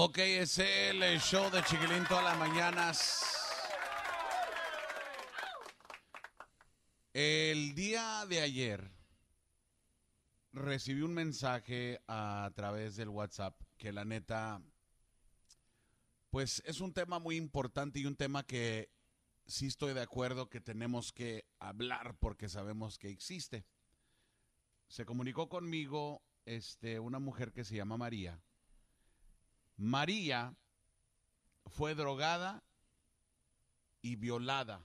Ok, es el show de Chiquilín todas las mañanas. El día de ayer recibí un mensaje a través del WhatsApp que la neta, pues es un tema muy importante y un tema que sí estoy de acuerdo que tenemos que hablar porque sabemos que existe. Se comunicó conmigo este, una mujer que se llama María. María fue drogada y violada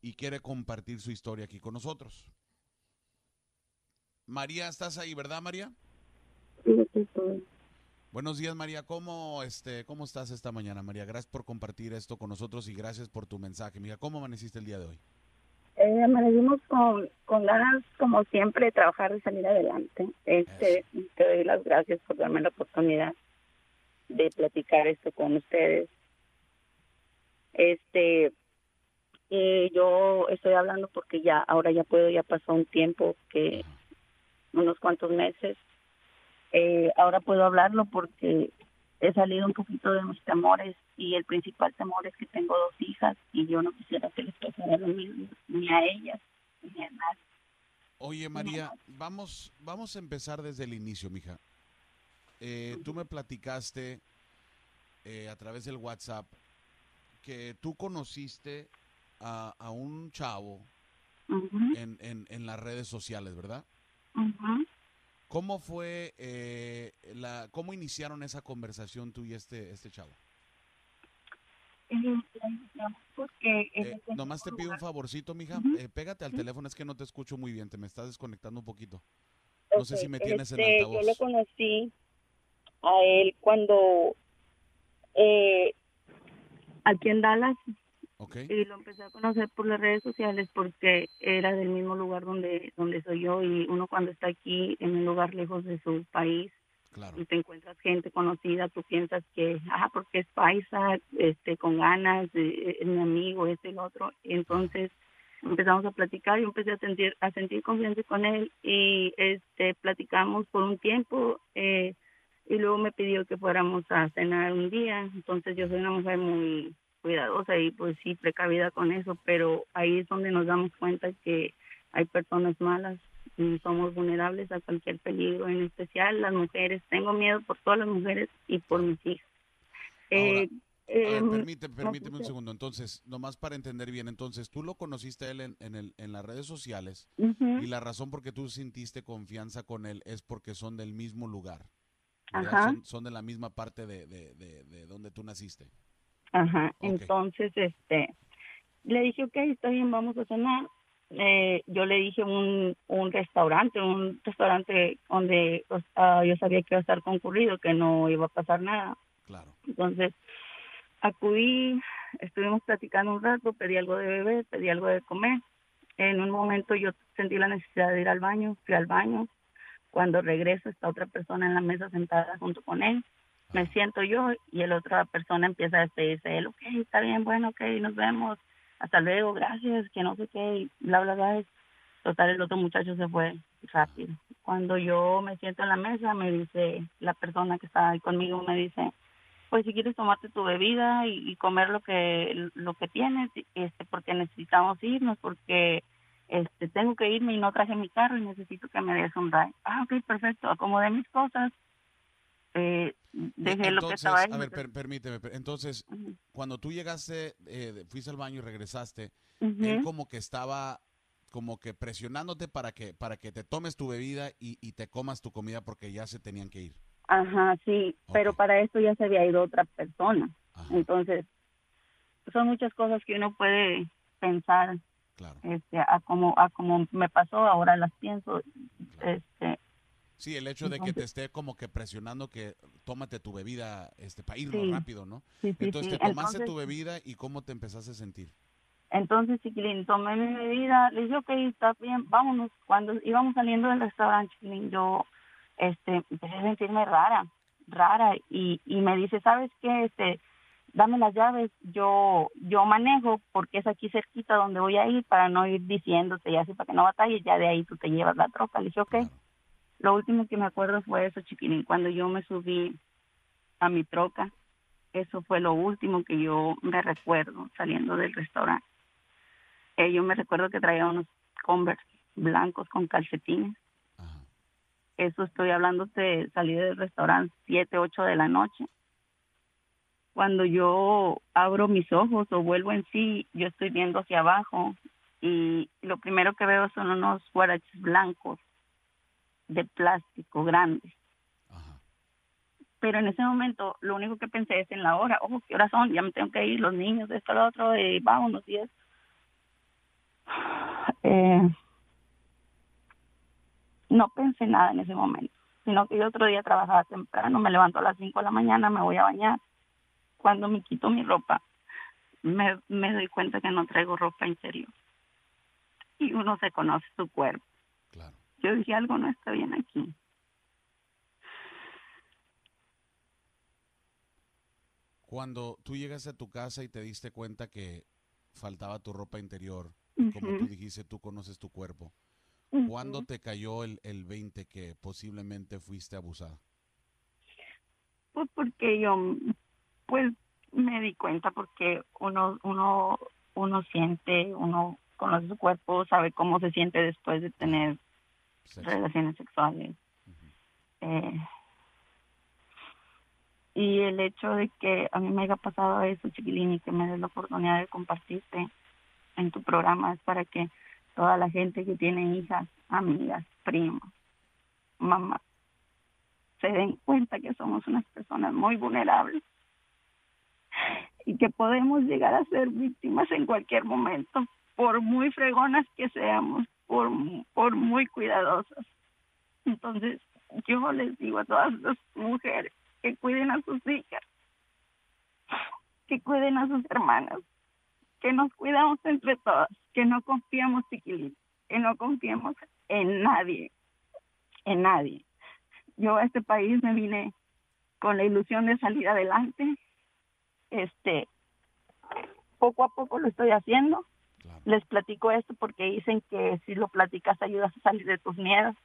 y quiere compartir su historia aquí con nosotros. María, ¿estás ahí, verdad, María? Sí, estoy. Buenos días, María. ¿Cómo, este, ¿Cómo estás esta mañana, María? Gracias por compartir esto con nosotros y gracias por tu mensaje. Mira, ¿cómo amaneciste el día de hoy? Eh, amanecimos con, con ganas, como siempre, de trabajar y salir adelante. Este, te doy las gracias por darme la oportunidad de platicar esto con ustedes. Este, yo estoy hablando porque ya, ahora ya puedo, ya pasó un tiempo que, unos cuantos meses, eh, ahora puedo hablarlo porque he salido un poquito de mis temores y el principal temor es que tengo dos hijas y yo no quisiera que les pasara lo mismo ni a ellas ni a nadie. Oye, María, vamos, vamos a empezar desde el inicio, mija. Eh, tú me platicaste eh, a través del WhatsApp que tú conociste a, a un chavo en, en, en las redes sociales, ¿verdad? ¿Cómo fue eh, la, cómo iniciaron esa conversación tú y este, este chavo? Porque en Eh, nomás te pido un favorcito, mija. Eh, pégate al teléfono, es que no te escucho muy bien, te me estás desconectando un poquito. No sé si me tienes en este, altavoz. Yo lo conocí a él cuando eh, aquí en Dallas y lo empecé a conocer por las redes sociales porque era del mismo lugar donde donde soy yo y uno cuando está aquí en un lugar lejos de su país Claro. y te encuentras gente conocida, tú piensas que, ah, porque es paisa, este, con ganas, eh, es mi amigo, este y el otro. Entonces empezamos a platicar y empecé a sentir, a sentir confianza con él y este, platicamos por un tiempo eh, y luego me pidió que fuéramos a cenar un día. Entonces yo soy una mujer muy cuidadosa y pues sí, precavida con eso, pero ahí es donde nos damos cuenta que hay personas malas y somos vulnerables a cualquier peligro, en especial las mujeres. Tengo miedo por todas las mujeres y por mis hijas. Ahora, Eh, ver, em, permite- permíteme un segundo. Entonces, nomás para entender bien, entonces, tú lo conociste a él en, en, el, en las redes sociales y la razón por que tú sintiste confianza con él es porque son del mismo lugar. Ajá. Son, son de la misma parte de, de, de, de donde tú naciste. Ajá, entonces, este, le dije, ok, está bien, vamos a cenar. Eh, yo le dije un, un restaurante, un restaurante donde yo sabía que iba a estar concurrido, que no iba a pasar nada. Claro. Entonces, acudí, estuvimos platicando un rato, pedí algo de beber, pedí algo de comer. En un momento yo sentí la necesidad de ir al baño, fui al baño. Cuando regreso está otra persona en la mesa sentada junto con él. Me siento yo y la otra persona empieza a despedirse de él. Ok, está bien, bueno, ok, nos vemos. Hasta luego, gracias, que no sé qué, y bla, bla, bla. Total, el otro muchacho se fue rápido. Cuando yo me siento en la mesa, me dice la persona que está ahí conmigo, me dice, pues si quieres tomarte tu bebida y, y comer lo que lo que tienes, este, porque necesitamos irnos, porque este tengo que irme y no traje mi carro y necesito que me des un ride. Ah, ok, perfecto, acomodé mis cosas, eh, dejé lo que estaba ahí. a ver, per- permíteme. per- Entonces, cuando tú llegaste, eh, fuiste al baño y regresaste, él como que estaba como que presionándote para que para que te tomes tu bebida y, y te comas tu comida porque ya se tenían que ir. Ajá, sí, pero para esto ya se había ido otra persona. Ajá, Entonces, son muchas cosas que uno puede pensar claro. este a como a como me pasó ahora las pienso este Sí, el hecho de que te esté como que presionando que tómate tu bebida este para Sí. rápido, ¿no? sí sí Entonces te tomaste entonces, tu bebida y cómo te empezaste a sentir. entonces chiquilín tomé mi bebida le dije ok está bien vámonos cuando íbamos saliendo del restaurante chiquilín yo este empecé a sentirme rara rara y y me dice sabes qué este dame las llaves yo yo manejo porque es aquí cerquita donde voy a ir para no ir diciéndote y así para que no batalles ya de ahí tú te llevas la troca le dije ok Claro. Lo último que me acuerdo fue eso, chiquilín, cuando yo me subí a mi troca. Eso fue lo último que yo me recuerdo saliendo del restaurante. Eh, yo me recuerdo que traía unos Converse blancos con calcetines. Eso estoy hablando de salir del restaurante 7, 8 de la noche. Cuando yo abro mis ojos o vuelvo en sí, yo estoy viendo hacia abajo y lo primero que veo son unos guaraches blancos de plástico grandes. Pero en ese momento lo único que pensé es en la hora, ojo, ¿qué horas son? Ya me tengo que ir, los niños, esto, lo otro, y vámonos y eso. Eh, no pensé nada en ese momento, sino que yo otro día trabajaba temprano, me levanto a las 5 de la mañana, me voy a bañar. Cuando me quito mi ropa, me, me doy cuenta que no traigo ropa interior. Y uno se conoce su cuerpo. Yo dije, algo no está bien aquí. Cuando tú llegas a tu casa y te diste cuenta que faltaba tu ropa interior, como tú dijiste, tú conoces tu cuerpo. ¿Cuándo te cayó el, el 20 que posiblemente fuiste abusada? Pues porque yo, pues me di cuenta porque uno, uno, uno siente, uno conoce su cuerpo, sabe cómo se siente después de tener relaciones sexuales. eh, y el hecho de que a mí me haya pasado eso, chiquilín, y que me des la oportunidad de compartirte en tu programa es para que toda la gente que tiene hijas, amigas, primos, mamás, se den cuenta que somos unas personas muy vulnerables y que podemos llegar a ser víctimas en cualquier momento, por muy fregonas que seamos, por, por muy cuidadosas. Entonces, yo les digo a todas las mujeres que cuiden a sus hijas, que cuiden a sus hermanas, que nos cuidamos entre todas, que no confiamos, chiquilitos, que no confiemos en nadie, en nadie. Yo a este país me vine con la ilusión de salir adelante. Este, poco a poco lo estoy haciendo. Les platico esto porque dicen que si lo platicas ayudas a salir de tus miedos.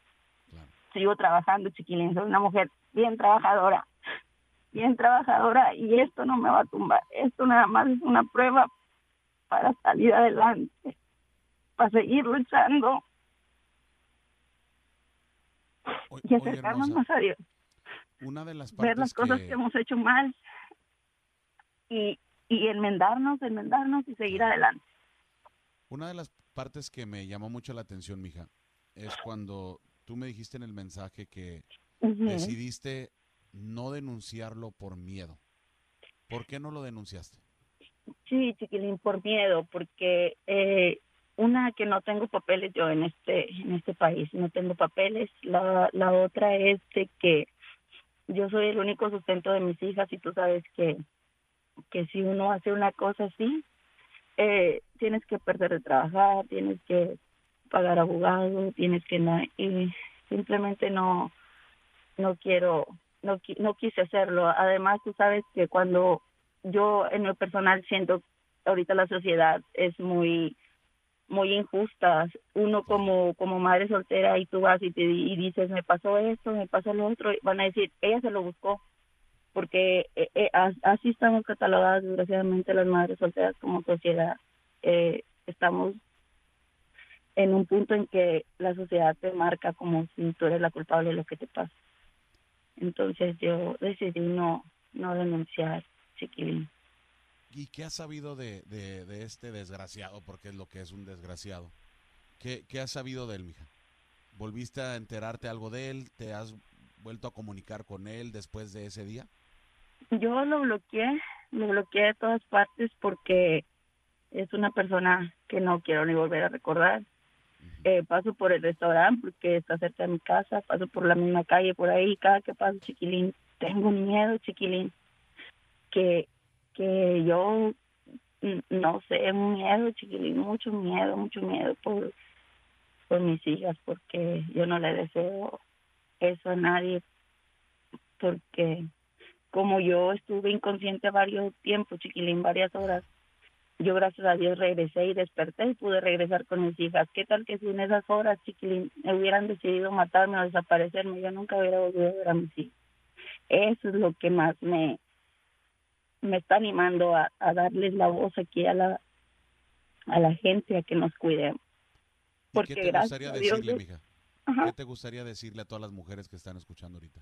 Sigo trabajando, chiquilín, soy una mujer bien trabajadora, bien trabajadora y esto no me va a tumbar. Esto nada más es una prueba para salir adelante, para seguir luchando y acercarnos más a Dios. Una de las Ver las cosas que... hemos hecho mal y, y enmendarnos, enmendarnos y seguir adelante. Una de las partes que me llamó mucho la atención, mija, es cuando tú me dijiste en el mensaje que decidiste no denunciarlo por miedo. ¿Por qué no lo denunciaste? Sí, chiquilín, por miedo, porque eh, una que no tengo papeles yo en este en este país, no tengo papeles. La, la otra es de que yo soy el único sustento de mis hijas y tú sabes que que si uno hace una cosa así, eh, tienes que perder de trabajar, tienes que pagar abogado, tienes que no, y simplemente no no quiero no no quise hacerlo. Además, tú sabes que cuando yo en lo personal siento ahorita la sociedad es muy muy injusta. Uno como como madre soltera y tú vas y te y dices, "Me pasó esto, me pasó lo otro", van a decir, "Ella se lo buscó." Porque eh, eh, así estamos catalogadas desgraciadamente las madres solteras como sociedad. Eh, estamos en un punto en que la sociedad te marca como si tú eres la culpable de lo que te pasa. Entonces yo decidí no no denunciar chiquilín. ¿Y qué has sabido de, de, este desgraciado? Porque es lo que es un desgraciado. ¿Qué, ¿Qué has sabido de él, mija? ¿Volviste a enterarte algo de él? ¿Te has vuelto a comunicar con él después de ese día? Yo lo bloqueé, lo bloqueé de todas partes porque es una persona que no quiero ni volver a recordar. Uh -huh. eh, paso por el restaurante porque está cerca de mi casa, paso por la misma calle por ahí, cada que paso, chiquilín, tengo miedo, chiquilín, que, que yo, no sé, miedo, chiquilín, mucho miedo, mucho miedo por, por mis hijas, porque yo no le deseo eso a nadie, porque como yo estuve inconsciente varios tiempos, chiquilín, varias horas, yo gracias a Dios regresé y desperté y pude regresar con mis hijas. ¿Qué tal que si en esas horas, chiquilín, hubieran decidido matarme o desaparecerme, yo nunca hubiera volvido a ver a mis hijas. Eso es lo que más me, me está animando a, darles la voz aquí a la, a la gente a que nos cuidemos. Porque ¿Qué te gustaría decirle, mija? ¿Qué te gustaría decirle a todas las mujeres que están escuchando ahorita?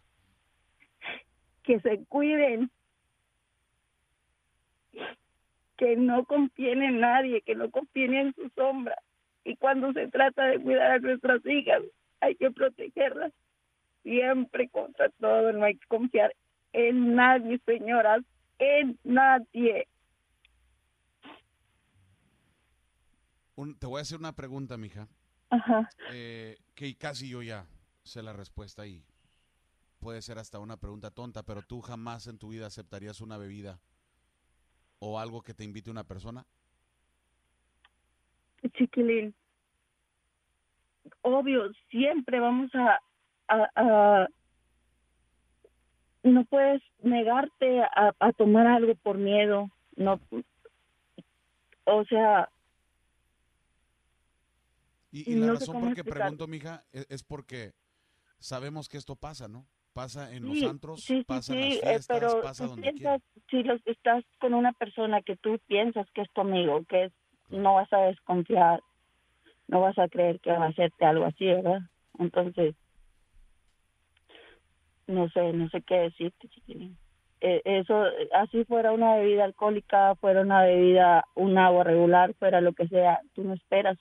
Que se cuiden, que no confíen en nadie, que no confíen en su sombra. Y cuando se trata de cuidar a nuestras hijas, hay que protegerlas siempre contra todo. No hay que confiar en nadie, señoras, en nadie. te voy a hacer una pregunta, mija. Ajá. Eh, que casi yo ya sé la respuesta y puede ser hasta una pregunta tonta, pero tú jamás en tu vida aceptarías una bebida o algo que te invite una persona? Chiquilín, obvio, siempre vamos a, a, no puedes negarte a, a, tomar algo por miedo, no, o sea. Y, la razón por que pregunto, mija, es, es porque sabemos que esto pasa, ¿no? Pasa en los antros, pasa en las eh, fiestas, pero pasa donde Si los, estás con una persona que tú piensas que es tu amigo, que es, no vas a desconfiar, no vas a creer que va a hacerte algo así, ¿verdad? Entonces, no sé, no sé qué decirte, chiquilín. Eh, eso, así fuera una bebida alcohólica, fuera una bebida, un agua regular, fuera lo que sea, tú no esperas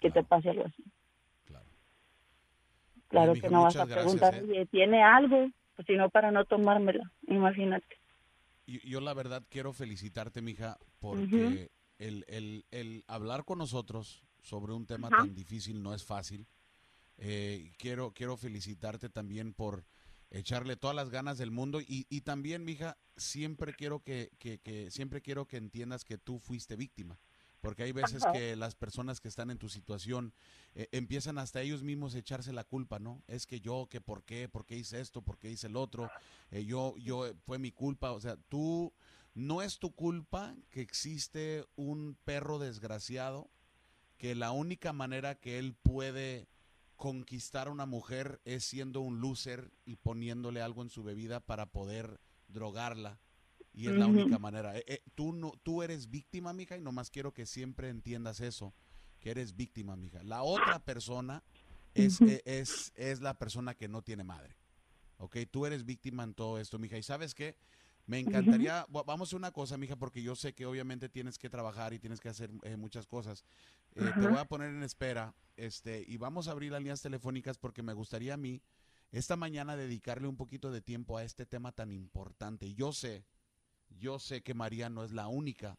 que te pase algo así. Claro que no vas a preguntar si ¿eh? tiene algo, pues, sino para no tomármela, imagínate. Yo, la verdad quiero felicitarte, mija, porque el, el, el, hablar con nosotros sobre un tema tan difícil no es fácil. Eh, quiero, quiero felicitarte también por echarle todas las ganas del mundo y, y también, mija, siempre quiero que, que, que, siempre quiero que entiendas que tú fuiste víctima. Porque hay veces que las personas que están en tu situación eh, empiezan hasta ellos mismos a echarse la culpa, ¿no? Es que yo, que por qué, por qué hice esto, por qué hice el otro, eh, yo, yo, eh, fue mi culpa. O sea, tú, no es tu culpa que existe un perro desgraciado que la única manera que él puede conquistar a una mujer es siendo un loser y poniéndole algo en su bebida para poder drogarla y es la única manera. Eh, eh, tú, no, tú eres víctima, mija, y nomás quiero que siempre entiendas eso, que eres víctima, mija. La otra persona es, eh, es, es la persona que no tiene madre. ¿Ok? Tú eres víctima en todo esto, mija. ¿Y sabes qué? Me encantaría, vamos a hacer una cosa, mija, porque yo sé que obviamente tienes que trabajar y tienes que hacer muchas cosas. Te voy a poner en espera este, y vamos a abrir las líneas telefónicas porque me gustaría a mí esta mañana dedicarle un poquito de tiempo a este tema tan importante. Yo sé yo sé que María no es la única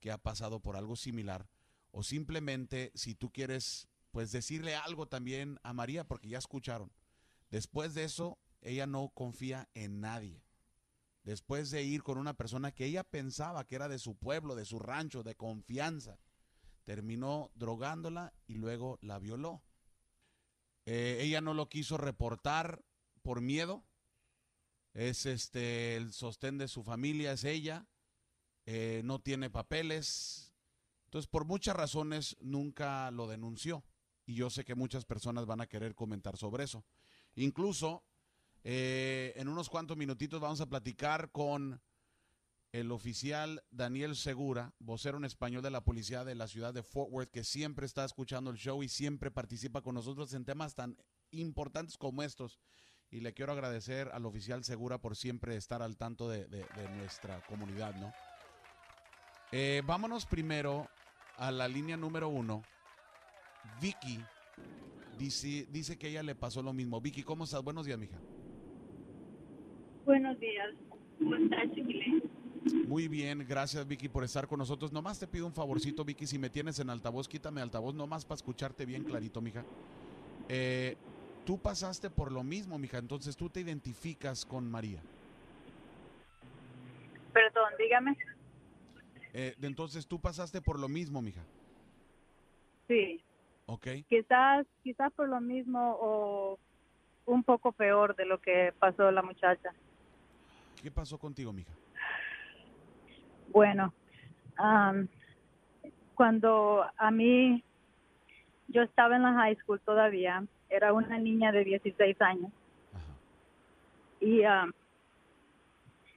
que ha pasado por algo similar. O simplemente, si tú quieres, pues decirle algo también a María, porque ya escucharon. Después de eso, ella no confía en nadie. Después de ir con una persona que ella pensaba que era de su pueblo, de su rancho, de confianza, terminó drogándola y luego la violó. Eh, ella no lo quiso reportar por miedo, es este el sostén de su familia, es ella, eh, no tiene papeles. Entonces, por muchas razones, nunca lo denunció. Y yo sé que muchas personas van a querer comentar sobre eso. Incluso, eh, en unos cuantos minutitos vamos a platicar con el oficial Daniel Segura, vocero en español de la policía de la ciudad de Fort Worth, que siempre está escuchando el show y siempre participa con nosotros en temas tan importantes como estos y le quiero agradecer al oficial Segura por siempre estar al tanto de, nuestra comunidad, ¿no? Eh, vámonos primero a la línea número uno. Vicky dice, dice que ella le pasó lo mismo. Vicky, ¿cómo estás? Buenos días, mija. Buenos días. ¿Cómo estás, Muy bien, gracias Vicky por estar con nosotros. Nomás te pido un favorcito, Vicky, si me tienes en altavoz, quítame altavoz, nomás para escucharte bien clarito, mija. Eh, Tú pasaste por lo mismo, mija, entonces tú te identificas con María. Perdón, dígame. Eh, entonces tú pasaste por lo mismo, mija. Sí. Ok. Quizás, quizás por lo mismo o un poco peor de lo que pasó la muchacha. ¿Qué pasó contigo, mija? Bueno, cuando a mí, yo estaba en la high school todavía, era una niña de 16 años. Y um,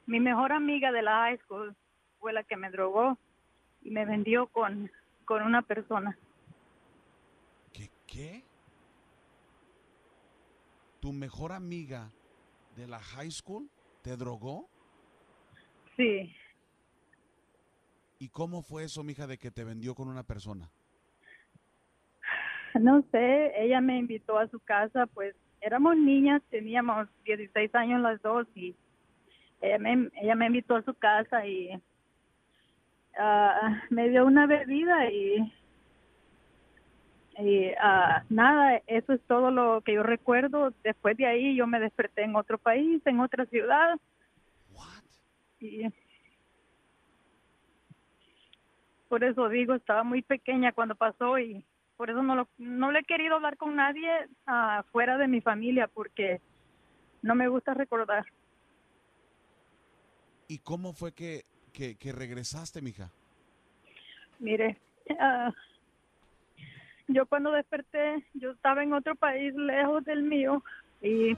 mi mejor amiga de la high school fue la que me drogó y me vendió con, con una persona. ¿Qué? ¿Qué? ¿Tu mejor amiga de la high school te drogó? Sí, ¿Y cómo fue eso, mija, de que te vendió con una persona? no sé, ella me invitó a su casa, pues éramos niñas, teníamos 16 años las dos y ella me, ella me invitó a su casa y ah, me dio una bebida y, y ah, nada, eso es todo lo que yo recuerdo. Después de ahí yo me desperté en otro país, en otra ciudad y por eso digo, estaba muy pequeña cuando pasó y por eso no lo, no le he querido hablar con nadie ah, fuera de mi familia porque no me gusta recordar. ¿Y cómo fue que, que, que regresaste, mija? Mire, ah, yo cuando desperté, yo estaba en otro país lejos del mío y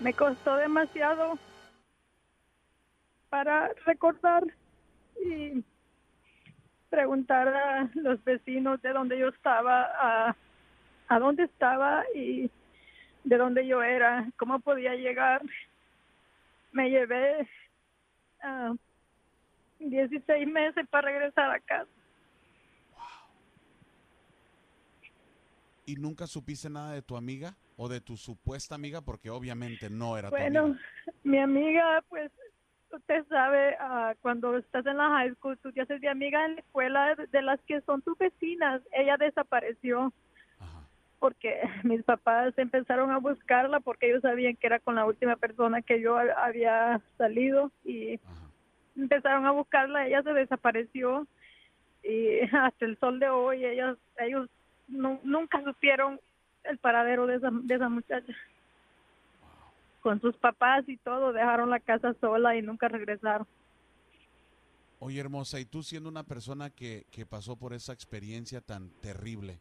me costó demasiado para recordar y preguntar a los vecinos de donde yo estaba, a, a dónde estaba y de dónde yo era, cómo podía llegar. Me llevé ah, 16 meses para regresar a casa. ¿Y nunca supiste nada de tu amiga o de tu supuesta amiga? Porque obviamente no era tu Bueno, amiga. mi amiga, pues, usted sabe, ah, cuando estás en la high school, tú te haces de amiga en la escuela de, de las que son tus vecinas. Ella desapareció Ajá. porque mis papás empezaron a buscarla porque ellos sabían que era con la última persona que yo ha- había salido y Ajá. empezaron a buscarla, ella se desapareció y hasta el sol de hoy ellos ellos nu- nunca supieron el paradero de esa de esa muchacha. Con sus papás y todo dejaron la casa sola y nunca regresaron. Oye, hermosa, y tú siendo una persona que, que pasó por esa experiencia tan terrible,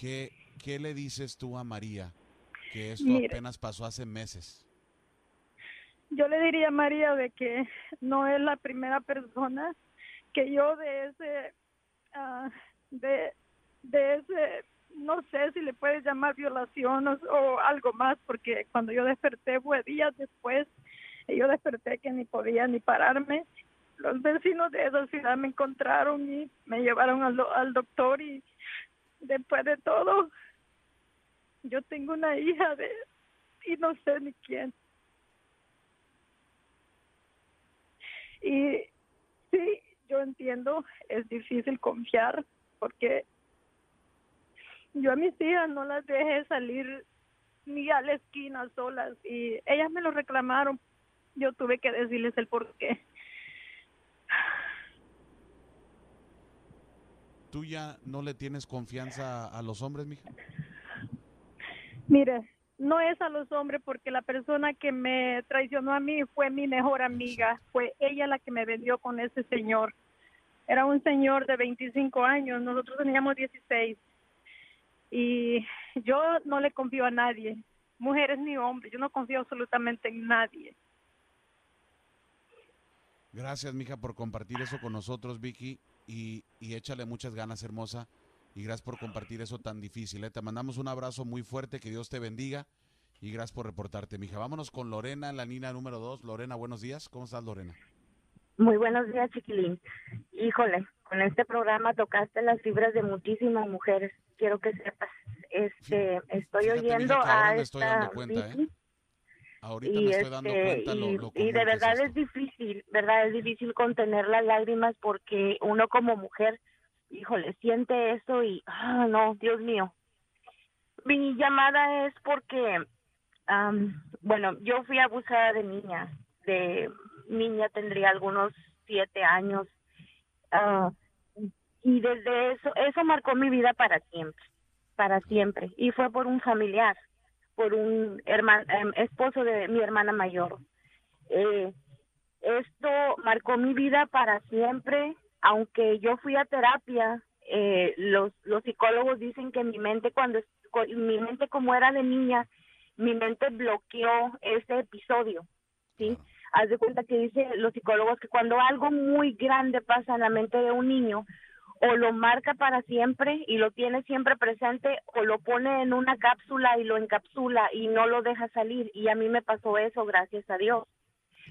¿qué, ¿qué le dices tú a María? Que esto apenas pasó hace meses. Yo le diría a María de que no es la primera persona que yo de ese ah, de de ese no sé si le puedes llamar violación o, algo más porque cuando yo desperté fue días después yo desperté que ni podía ni pararme. Los vecinos de esa ciudad me encontraron y me llevaron al, al doctor y después de todo yo tengo una hija de y no sé ni quién. Y sí, yo entiendo, es difícil confiar porque yo a mis hijas no las dejé salir ni a la esquina solas y ellas me lo reclamaron. Yo tuve que decirles el por qué. ¿Tú ya no le tienes confianza a los hombres, mija? Mire, no es a los hombres porque la persona que me traicionó a mí fue mi mejor amiga, fue ella la que me vendió con ese señor. Era un señor de 25 años, nosotros teníamos 16. Y yo no le confío a nadie, mujeres ni hombres, yo no confío absolutamente en nadie. Gracias, mija, por compartir eso con nosotros, Vicky. Y, y échale muchas ganas, hermosa. Y gracias por compartir eso tan difícil. ¿eh? Te mandamos un abrazo muy fuerte, que Dios te bendiga. Y gracias por reportarte, mija. Vámonos con Lorena, en la línea número dos. Lorena, buenos días. ¿Cómo estás, Lorena? Muy buenos días, chiquilín. Híjole, con este programa tocaste las fibras de muchísimas mujeres. Quiero que sepas. Este, estoy Fíjate, oyendo a me estoy esta dando cuenta, ¿eh? Ahorita y me estoy dando este, cuenta lo, y, lo y de es verdad es, difícil, verdad es difícil contener las lágrimas porque uno como mujer, híjole, siente eso y ah no, Dios mío. Mi llamada es porque am, bueno, yo fui abusada de niña, de niña tendría algunos siete años ah, y desde eso eso marcó mi vida para siempre, para siempre y fue por un familiar por un hermano, esposo de mi hermana mayor. Eh, esto marcó mi vida para siempre, aunque yo fui a terapia, eh, los, los psicólogos dicen que mi mente cuando mi mente como era de niña, mi mente bloqueó ese episodio, ¿sí? Haz de cuenta que dice los psicólogos que cuando algo muy grande pasa en la mente de un niño, o lo marca para siempre y lo tiene siempre presente o lo pone en una cápsula y lo encapsula y no lo deja salir. Y a mí me pasó eso gracias a Dios.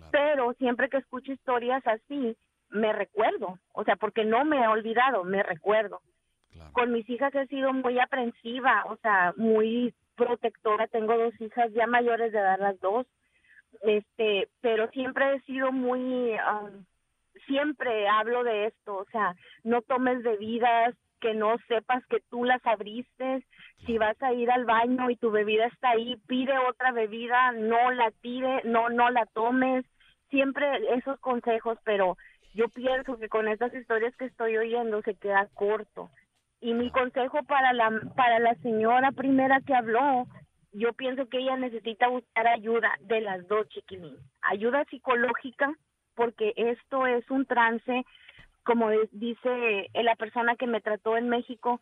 Pero siempre que escucho historias así, me recuerdo, o sea, porque no me he olvidado, me recuerdo. Con mis hijas he sido muy aprensiva, o sea, muy protectora, tengo dos hijas ya mayores de edad las dos, este, pero siempre he sido muy um, siempre hablo de esto, o sea, no tomes bebidas que no sepas que tú las abriste, si vas a ir al baño y tu bebida está ahí, pide otra bebida, no la tire, no no la tomes, siempre esos consejos, pero yo pienso que con estas historias que estoy oyendo se queda corto. Y mi consejo para la para la señora primera que habló, yo pienso que ella necesita buscar ayuda de las dos chiquilín, ayuda psicológica porque esto es un trance, como dice la persona que me trató en México,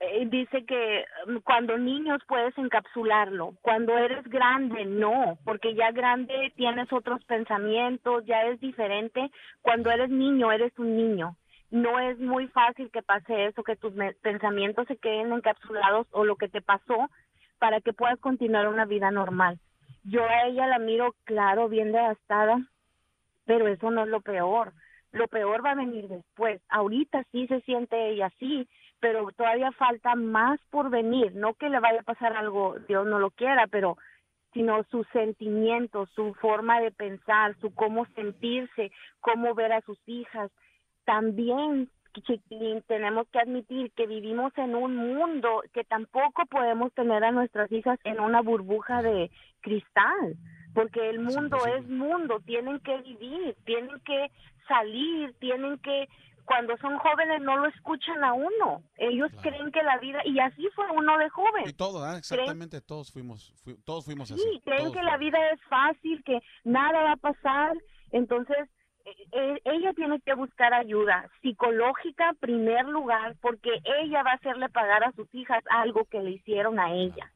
eh, dice que mm, cuando niños puedes encapsularlo, cuando eres grande no, porque ya grande tienes otros pensamientos, ya es diferente, cuando eres niño eres un niño. No es muy fácil que pase eso, que tus pensamientos se queden encapsulados o lo que te pasó para que puedas continuar una vida normal. Yo a ella la miro, claro, bien devastada, pero eso no es lo peor. Lo peor va a venir después. Ahorita sí se siente ella así, pero todavía falta más por venir. No que le vaya a pasar algo, Dios no lo quiera, pero sino sus sentimientos, su forma de pensar, su cómo sentirse, cómo ver a sus hijas. También, tenemos que admitir que vivimos en un mundo que tampoco podemos tener a nuestras hijas en una burbuja de cristal porque el mundo es mundo, tienen que vivir, tienen que salir, tienen que cuando son jóvenes no lo escuchan a uno. Ellos creen que la vida y así fue uno de joven. Y todo, ¿ah? exactamente, todos fuimos todos fuimos así. Sí, creen que la vida es fácil, que nada va a pasar. Entonces, e, e, ella tiene que buscar ayuda psicológica primer lugar porque ella va a hacerle pagar a sus hijas algo que le hicieron a ella.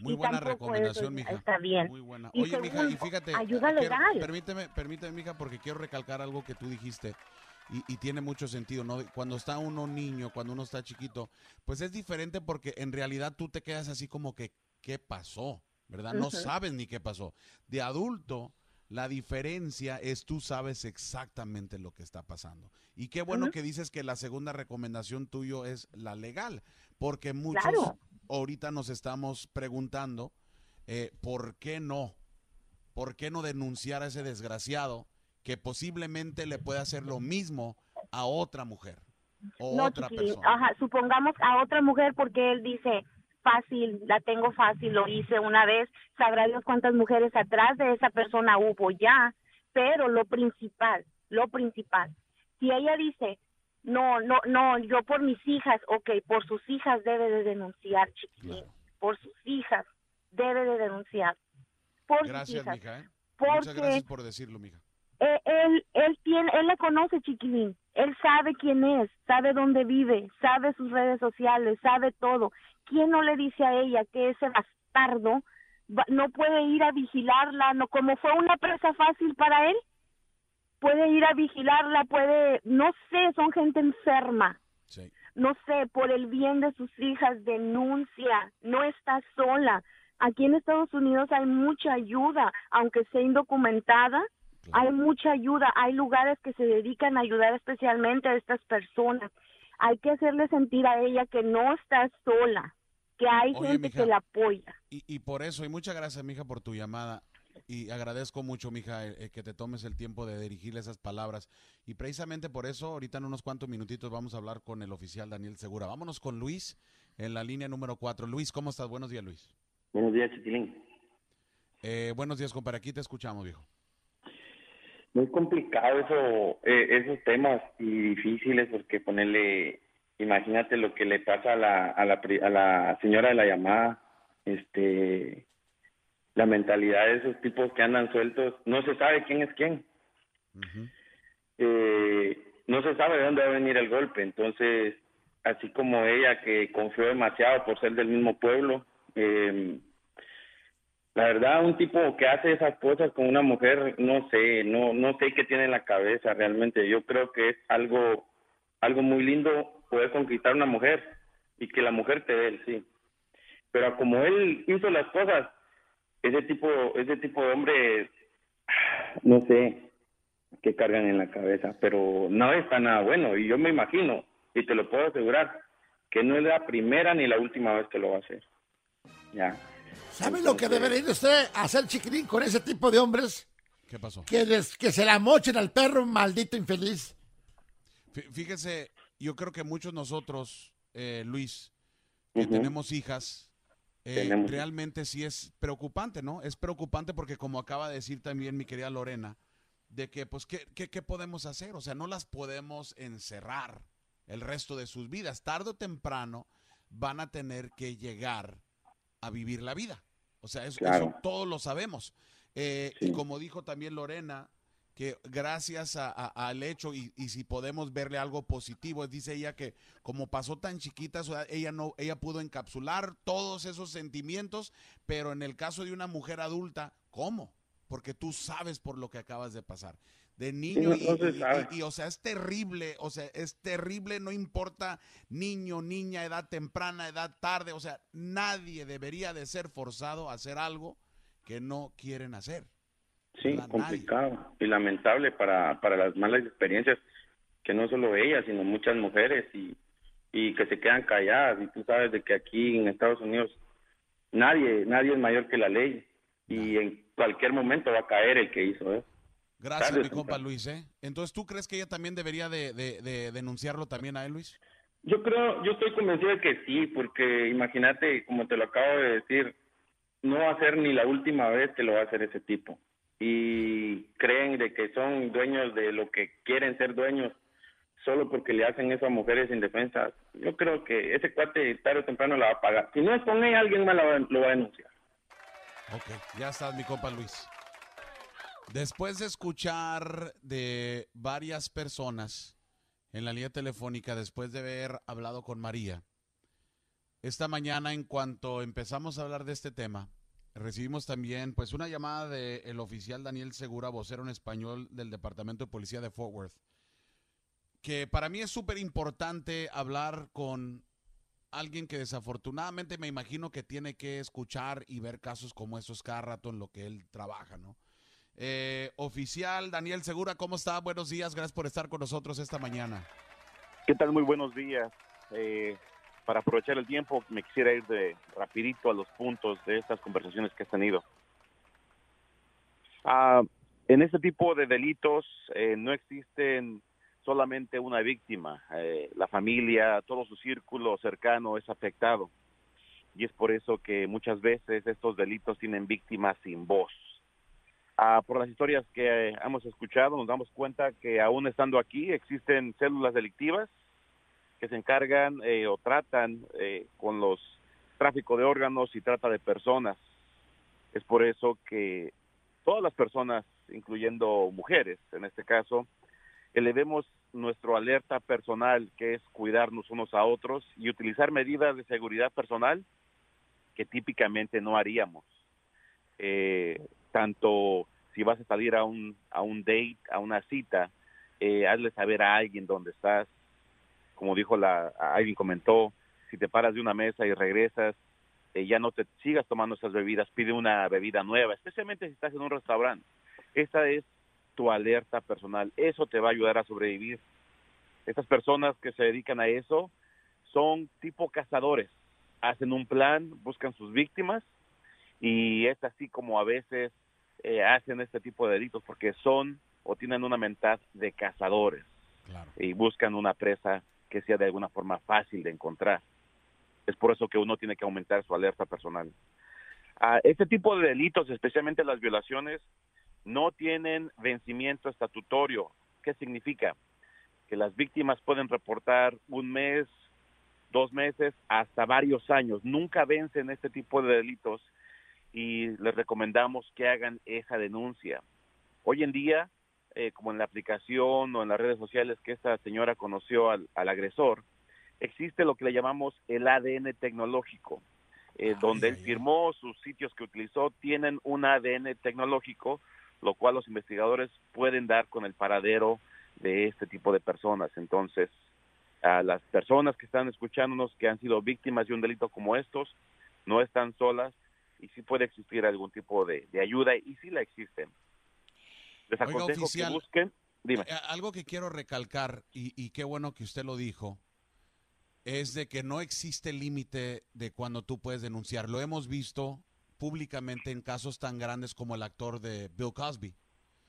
Muy buena recomendación, mija. Está bien. Muy buena. Oye, mija, y fíjate. Ayuda legal. permíteme, permíteme, mija, porque quiero recalcar algo que tú dijiste. Y, tiene mucho sentido, ¿no? Cuando está uno niño, cuando uno está chiquito, pues es diferente porque en realidad tú te quedas así como que, ¿qué pasó? ¿Verdad? No sabes ni qué pasó. De adulto, la diferencia es tú sabes exactamente lo que está pasando. Y qué bueno que dices que la segunda recomendación tuyo es la legal, porque muchos, ahorita nos estamos preguntando eh, por qué no, por qué no denunciar a ese desgraciado que posiblemente le puede hacer lo mismo a otra mujer o otra persona. Ajá, supongamos a otra mujer porque él dice fácil, la tengo fácil, lo hice una vez, sabrá Dios cuántas mujeres atrás de esa persona hubo ya, pero lo principal, lo principal, si ella dice, no, no, no, yo por mis hijas, ok, por sus hijas debe de denunciar, chiquilín. Por sus hijas debe de denunciar. Por gracias, sus Mija, ¿eh? Muchas gracias por decirlo, mija. Eh, él, él, tiene, él la conoce, chiquilín. Él sabe quién es, sabe dónde vive, sabe sus redes sociales, sabe todo. ¿Quién no le dice a ella que ese bastardo no puede ir a vigilarla, no como fue una presa fácil para él? Puede ir a vigilarla, puede, no sé, son gente enferma. No sé, por el bien de sus hijas, denuncia, no está sola. Aquí en Estados Unidos hay mucha ayuda, aunque sea indocumentada, hay mucha ayuda, hay lugares que se dedican a ayudar especialmente a estas personas. Hay que hacerle sentir a ella que no está sola, que hay gente que la apoya. Y, y por eso, y muchas gracias, mija, por tu llamada y agradezco mucho, mija, eh, eh, que te tomes el tiempo de dirigirle esas palabras. Y precisamente por eso, ahorita en unos cuantos minutitos vamos a hablar con el oficial Daniel Segura. Vámonos con Luis en la línea número 4. Luis, ¿cómo estás? Buenos días, Luis. Buenos días, Chiquilín. Eh, buenos días, compadre. Aquí te escuchamos, viejo. Muy complicado eso, esos temas y difíciles porque ponerle, imagínate lo que le pasa a la, a la, a la señora de la llamada, este, la mentalidad de esos tipos que andan sueltos, no se sabe quién es quién. eh, no se sabe de dónde va a venir el golpe, entonces, así como ella que confió demasiado por ser del mismo pueblo, eh, La verdad, un tipo que hace esas cosas con una mujer, no sé, no, no sé qué tiene en la cabeza realmente. Yo creo que es algo, algo muy lindo poder conquistar una mujer y que la mujer te dé el sí. Pero como él hizo las cosas, ese tipo, ese tipo de hombre, no sé qué cargan en la cabeza, pero no está nada bueno. Y yo me imagino, y te lo puedo asegurar, que no es la primera ni la última vez que lo va a hacer. Ya. ¿Sabe lo que debería usted hacer, chiquitín, con ese tipo de hombres? ¿Qué pasó? Que, que se la mochen al perro, maldito infeliz. Fíjese, yo creo que muchos nosotros, eh, Luis, que tenemos hijas, eh, realmente sí es preocupante, ¿no? Es preocupante porque como acaba de decir también mi querida Lorena, de que pues ¿qué, qué, podemos hacer? O sea, no las podemos encerrar el resto de sus vidas. Tarde o temprano van a tener que llegar a vivir la vida. O sea, eso, todos lo sabemos. Eh, y como dijo también Lorena, que gracias al hecho y, si podemos verle algo positivo, dice ella que como pasó tan chiquita, ella no, ella pudo encapsular todos esos sentimientos, pero en el caso de una mujer adulta, ¿cómo? Porque tú sabes por lo que acabas de pasar. De niño y, o sea, es terrible, o sea, es terrible, no importa niño, niña, edad temprana, edad tarde, o sea, nadie debería de ser forzado a hacer algo que no quieren hacer. Sí, complicado y lamentable para, para las malas experiencias que no solo ella, sino muchas mujeres y, y que se quedan calladas. Y tú sabes de que aquí en Estados Unidos nadie, nadie es mayor que la ley y en cualquier momento va a caer el que hizo eso. Gracias, mi compa Luis. ¿eh? Entonces, ¿tú crees que ella también debería de, de, denunciarlo también a él, Luis? Yo creo, yo estoy convencido de que sí, porque imagínate, como te lo acabo de decir, no va a ser ni la última vez que lo va a hacer ese tipo y creen de que son dueños de lo que quieren ser dueños solo porque le hacen eso a mujeres indefensas. Yo creo que ese cuate tarde o temprano la va a pagar. Si no es con ella, alguien más lo va a denunciar. Ok, ya está mi compa Luis. Después de escuchar de varias personas en la línea telefónica, después de haber hablado con María, esta mañana en cuanto empezamos a hablar de este tema, Recibimos también pues una llamada del oficial Daniel Segura, vocero en español del Departamento de Policía de Fort Worth, que para mí es súper importante hablar con alguien que desafortunadamente me imagino que tiene que escuchar y ver casos como esos cada rato en lo que él trabaja, ¿no? Eh, oficial Daniel Segura, ¿cómo está? Buenos días, gracias por estar con nosotros esta mañana. ¿Qué tal? Muy buenos días. Eh, para aprovechar el tiempo, me quisiera ir de rapidito a los puntos de estas conversaciones que has tenido. Ah, en este tipo de delitos eh, no existen solamente una víctima, eh, la familia, todo su círculo cercano es afectado. Y es por eso que muchas veces estos delitos tienen víctimas sin voz. Ah, por las historias que hemos escuchado, nos damos cuenta que aún estando aquí existen células delictivas que se encargan eh, o tratan eh, con los tráfico de órganos y trata de personas. Es por eso que todas las personas, incluyendo mujeres en este caso, elevemos nuestro alerta personal, que es cuidarnos unos a otros y utilizar medidas de seguridad personal que típicamente no haríamos. Eh, tanto si vas a salir a un, a un date, a una cita, hazle saber a alguien dónde estás, como dijo la, alguien comentó, si te paras de una mesa y regresas, eh, ya no te sigas tomando esas bebidas, pide una bebida nueva, especialmente si estás en un restaurante. Esa es tu alerta personal, eso te va a ayudar a sobrevivir. Estas personas que se dedican a eso son tipo cazadores, hacen un plan, buscan sus víctimas y es así como a veces eh, hacen este tipo de delitos porque son o tienen una mentalidad de cazadores y buscan una presa que sea de alguna forma fácil de encontrar. Es por eso que uno tiene que aumentar su alerta personal. este tipo de delitos, especialmente las violaciones, no tienen vencimiento estatutorio. ¿Qué significa? Que las víctimas pueden reportar un mes, dos meses, hasta varios años. Nunca vencen este tipo de delitos y les recomendamos que hagan esa denuncia. Hoy en día, eh, como en la aplicación o en las redes sociales que esta señora conoció al, agresor, existe lo que le llamamos el ADN tecnológico. eh, donde él firmó, sus sitios que utilizó, tienen un ADN tecnológico, lo cual los investigadores pueden dar con el paradero de este tipo de personas. Entonces, a las personas que están escuchándonos que han sido víctimas de un delito como estos, no están solas y sí puede existir algún tipo de, ayuda y sí la existen. Les aconsejo que busquen. Dime. Eh, algo que quiero recalcar, y, y qué bueno que usted lo dijo, es de que no existe límite de cuando tú puedes denunciar. Lo hemos visto públicamente en casos tan grandes como el actor de Bill Cosby.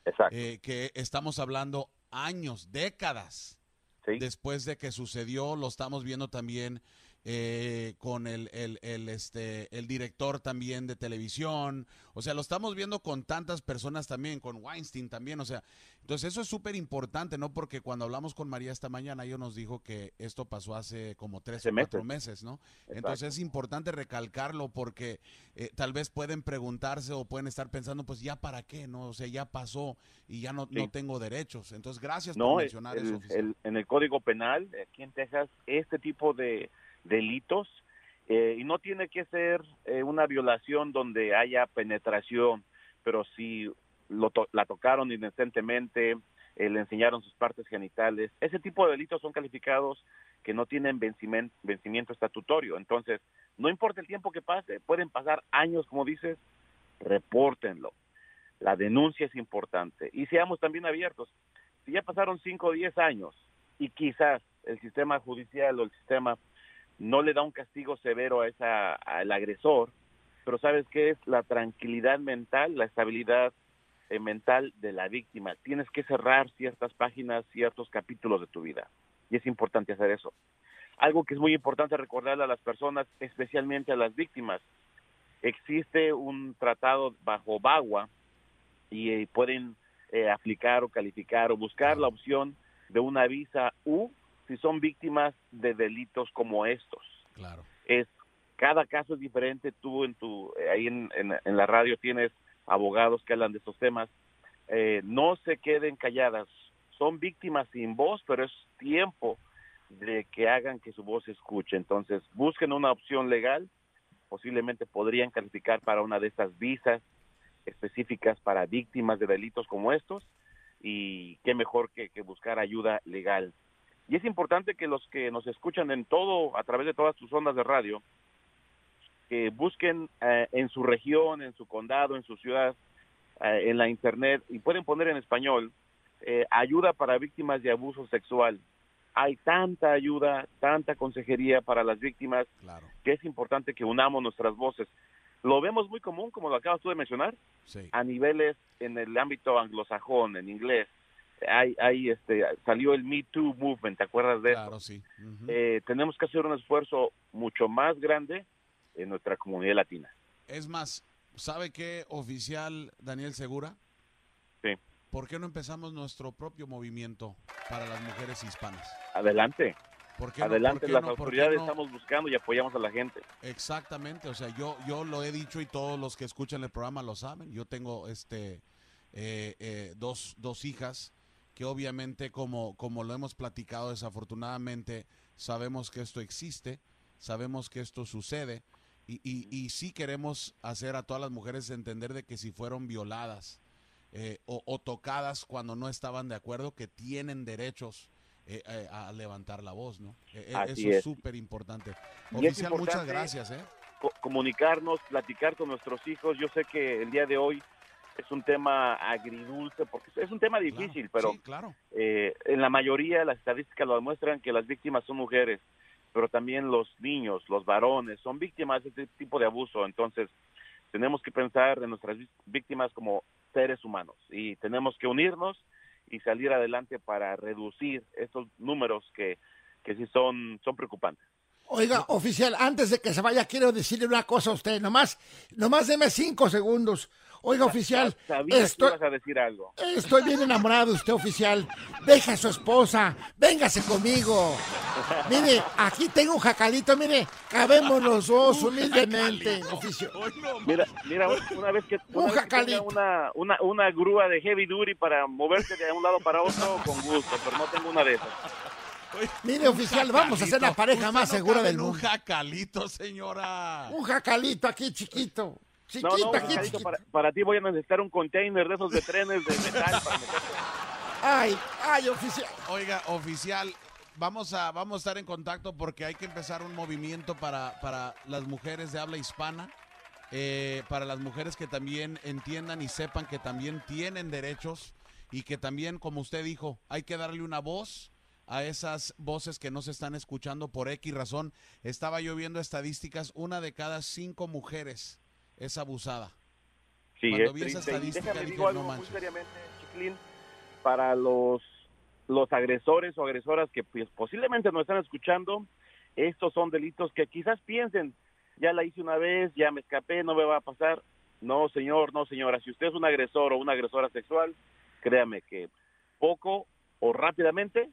Exacto. Eh, que estamos hablando años, décadas después de que sucedió, lo estamos viendo también eh, con el, el, el, este, el director también de televisión. O sea, lo estamos viendo con tantas personas también, con Weinstein también. O sea, entonces eso es súper importante, ¿no? Porque cuando hablamos con María esta mañana, ella nos dijo que esto pasó hace como tres o cuatro meses, ¿no? Entonces es importante recalcarlo porque eh, tal vez pueden preguntarse o pueden estar pensando, pues ya para qué, ¿no? O sea, ya pasó y ya no, no tengo derechos. Entonces, gracias por mencionar eso. en el Código Penal, aquí en Texas, este tipo de delitos eh, y no tiene que ser eh, una violación donde haya penetración, pero si lo la tocaron inocentemente, eh, le enseñaron sus partes genitales, ese tipo de delitos son calificados que no tienen vencimiento, vencimiento estatutorio. Entonces, no importa el tiempo que pase, pueden pasar años, como dices, repórtenlo. La denuncia es importante. Y seamos también abiertos. Si ya pasaron 5 o 10 años y quizás el sistema judicial o el sistema no le da un castigo severo a esa, al agresor, pero sabes qué es la tranquilidad mental, la estabilidad eh, mental de la víctima. Tienes que cerrar ciertas páginas, ciertos capítulos de tu vida. Y es importante hacer eso. Algo que es muy importante recordarle a las personas, especialmente a las víctimas. Existe un tratado bajo BAGUA y eh, pueden eh, aplicar o calificar o buscar la opción de una visa U si son víctimas de delitos como estos. Claro. Es cada caso es diferente. Tú en tu eh, ahí en, en, la radio tienes abogados que hablan de estos temas. Eh, no se queden calladas. Son víctimas sin voz, pero es tiempo de que hagan que su voz se escuche. Entonces, busquen una opción legal. Posiblemente podrían calificar para una de estas visas específicas para víctimas de delitos como estos. Y qué mejor que, que buscar ayuda legal. Y es importante que los que nos escuchan en todo, a través de todas sus ondas de radio, que busquen eh, en su región, en su condado, en su ciudad, eh, en la internet, y pueden poner en español, eh, ayuda para víctimas de abuso sexual. Hay tanta ayuda, tanta consejería para las víctimas, que es importante que unamos nuestras voces. Lo vemos muy común, como lo acabas tú de mencionar, a niveles en el ámbito anglosajón, en inglés, hay, este, salió el Me Too Movement, ¿te acuerdas de claro, sí. Eh, tenemos que hacer un esfuerzo mucho más grande en nuestra comunidad latina. Es más, ¿sabe qué, oficial Daniel Segura? Sí. ¿Por qué no empezamos nuestro propio movimiento para las mujeres hispanas? Adelante. ¿Por Adelante, las autoridades estamos buscando y apoyamos a la gente. Exactamente, o sea, yo, yo lo he dicho y todos los que escuchan el programa lo saben. Yo tengo este eh, eh, dos, dos hijas que obviamente como, como lo hemos platicado desafortunadamente, sabemos que esto existe, sabemos que esto sucede y, y, y sí queremos hacer a todas las mujeres entender de que si fueron violadas eh, o, tocadas cuando no estaban de acuerdo, que tienen derechos eh, eh, a levantar la voz, ¿no? eso es súper importante. Oficial, muchas gracias. comunicarnos, platicar con nuestros hijos. Yo sé que el día de hoy es un tema agridulce, porque es un tema difícil, pero claro. Eh, en la mayoría las estadísticas lo demuestran que las víctimas son mujeres, pero también los niños, los varones, son víctimas de este tipo de abuso. Entonces, tenemos que pensar en nuestras víctimas como seres humanos y tenemos que unirnos y salir adelante para reducir estos números que, que sí son, son preocupantes. Oiga, oficial, antes de que se vaya, quiero decirle una cosa a usted. Nomás, nomás deme cinco segundos. Oiga, oficial, estoy, a decir algo. estoy bien enamorado de usted, oficial. Deja a su esposa, véngase conmigo. Mire, aquí tengo un jacalito, mire, cabemos los dos humildemente, oficial. Mira, mira, una vez que, una, una, una, una grúa de heavy duty para moverse de un lado para otro, con gusto, pero no tengo una de esas. Mire, oficial, vamos a hacer la pareja Usted más no segura del mundo. Un jacalito, señora. Un jacalito aquí chiquito. No, Chiquito, no, chiquito. para, para ti voy a necesitar un container de esos de trenes de metal para. Ay, ay, oficial. Oiga, oficial, vamos a, vamos a estar en contacto porque hay que empezar un movimiento para, para las mujeres de habla hispana, eh, para las mujeres que también entiendan y sepan que también tienen derechos y que también, como usted dijo, hay que darle una voz a esas voces que no se están escuchando por X razón. Estaba yo viendo estadísticas, una de cada cinco mujeres es abusada. Sí, Cuando es vi esa triste. Y estadística déjame dije, digo algo no muy manches. seriamente, para los, los agresores o agresoras que pues, posiblemente nos están escuchando, estos son delitos que quizás piensen, ya la hice una vez, ya me escapé, no me va a pasar. No, señor, no, señora. Si usted es un agresor o una agresora sexual, créame que poco o rápidamente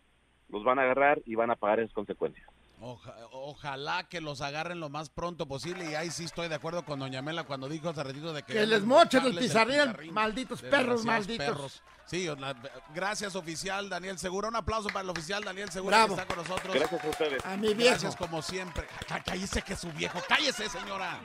los van a agarrar y van a pagar esas consecuencias. Oja- ojalá que los agarren lo más pronto posible y ahí sí estoy de acuerdo con Doña Mela cuando dijo hace ratito de que... Que les mochen el pizarrín, pizarrín. malditos perros, malditos. Sí, la- gracias oficial Daniel Segura. Un aplauso para el oficial Daniel Segura Bravo. que está con nosotros. Gracias a ustedes. A mi viejo. Gracias como siempre. Cá- Cállese que es su viejo. Cállese, señora.